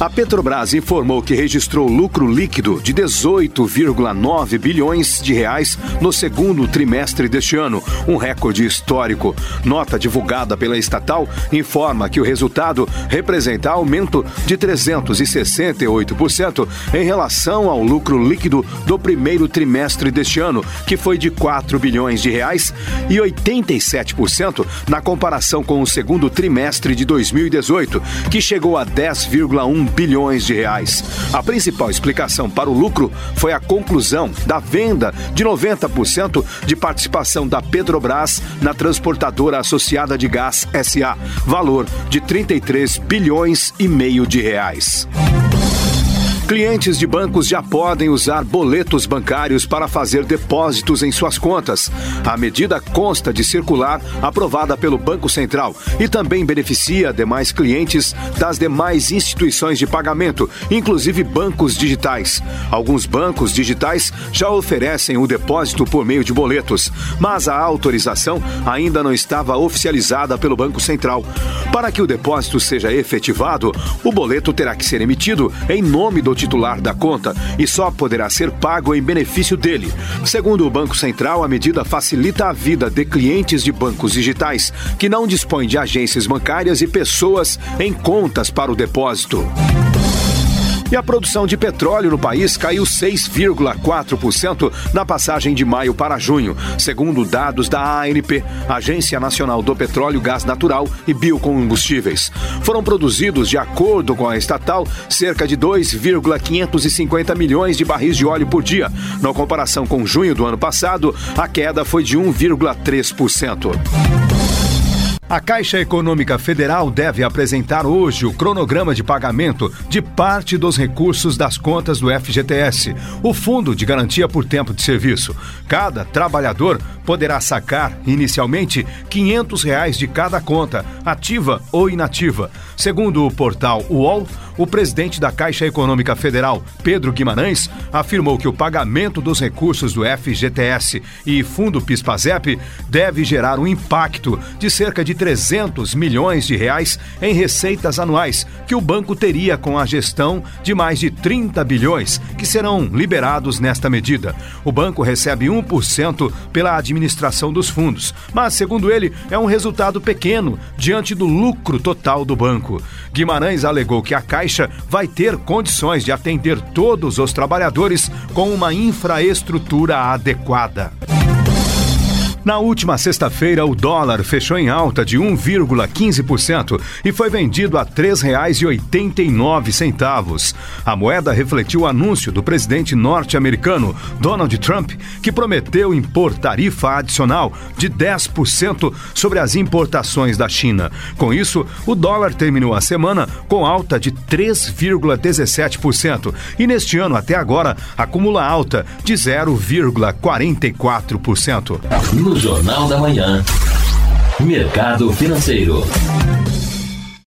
A Petrobras informou que registrou lucro líquido de 18,9 bilhões de reais no segundo trimestre deste ano, um recorde histórico. Nota divulgada pela estatal informa que o resultado representa aumento de 368% em relação ao lucro líquido do primeiro trimestre deste ano, que foi de 4 bilhões de reais, e 87% na comparação com o segundo trimestre de 2018, que chegou a 10,1 bilhões de reais. A principal explicação para o lucro foi a conclusão da venda de 90% de participação da Petrobras na transportadora associada de gás SA, valor de 33 bilhões e meio de reais. Clientes de bancos já podem usar boletos bancários para fazer depósitos em suas contas. A medida consta de circular aprovada pelo Banco Central e também beneficia demais clientes das demais instituições de pagamento, inclusive bancos digitais. Alguns bancos digitais já oferecem o depósito por meio de boletos, mas a autorização ainda não estava oficializada pelo Banco Central. Para que o depósito seja efetivado, o boleto terá que ser emitido em nome do titular da conta e só poderá ser pago em benefício dele. Segundo o Banco Central, a medida facilita a vida de clientes de bancos digitais que não dispõem de agências bancárias e pessoas em contas para o depósito. E a produção de petróleo no país caiu 6,4% na passagem de maio para junho, segundo dados da ANP, Agência Nacional do Petróleo, Gás Natural e Biocombustíveis. Foram produzidos, de acordo com a estatal, cerca de 2,550 milhões de barris de óleo por dia. Na comparação com junho do ano passado, a queda foi de 1,3%. A Caixa Econômica Federal deve apresentar hoje o cronograma de pagamento de parte dos recursos das contas do FGTS, o Fundo de Garantia por Tempo de Serviço. Cada trabalhador poderá sacar, inicialmente, 500 reais de cada conta, ativa ou inativa. Segundo o portal UOL, o presidente da Caixa Econômica Federal, Pedro Guimarães, afirmou que o pagamento dos recursos do FGTS e Fundo PIS/PASEP deve gerar um impacto de cerca de 300 milhões de reais em receitas anuais que o banco teria com a gestão de mais de 30 bilhões que serão liberados nesta medida. O banco recebe 1% pela administração dos fundos, mas segundo ele, é um resultado pequeno diante do lucro total do banco. Guimarães alegou que a Caixa Caixa vai ter condições de atender todos os trabalhadores com uma infraestrutura adequada. Na última sexta-feira, o dólar fechou em alta de 1,15% e foi vendido a R$ 3,89. A moeda refletiu o anúncio do presidente norte-americano Donald Trump, que prometeu impor tarifa adicional de 10% sobre as importações da China. Com isso, o dólar terminou a semana com alta de 3,17% e neste ano até agora acumula alta de 0,44%. No Jornal da Manhã, Mercado Financeiro.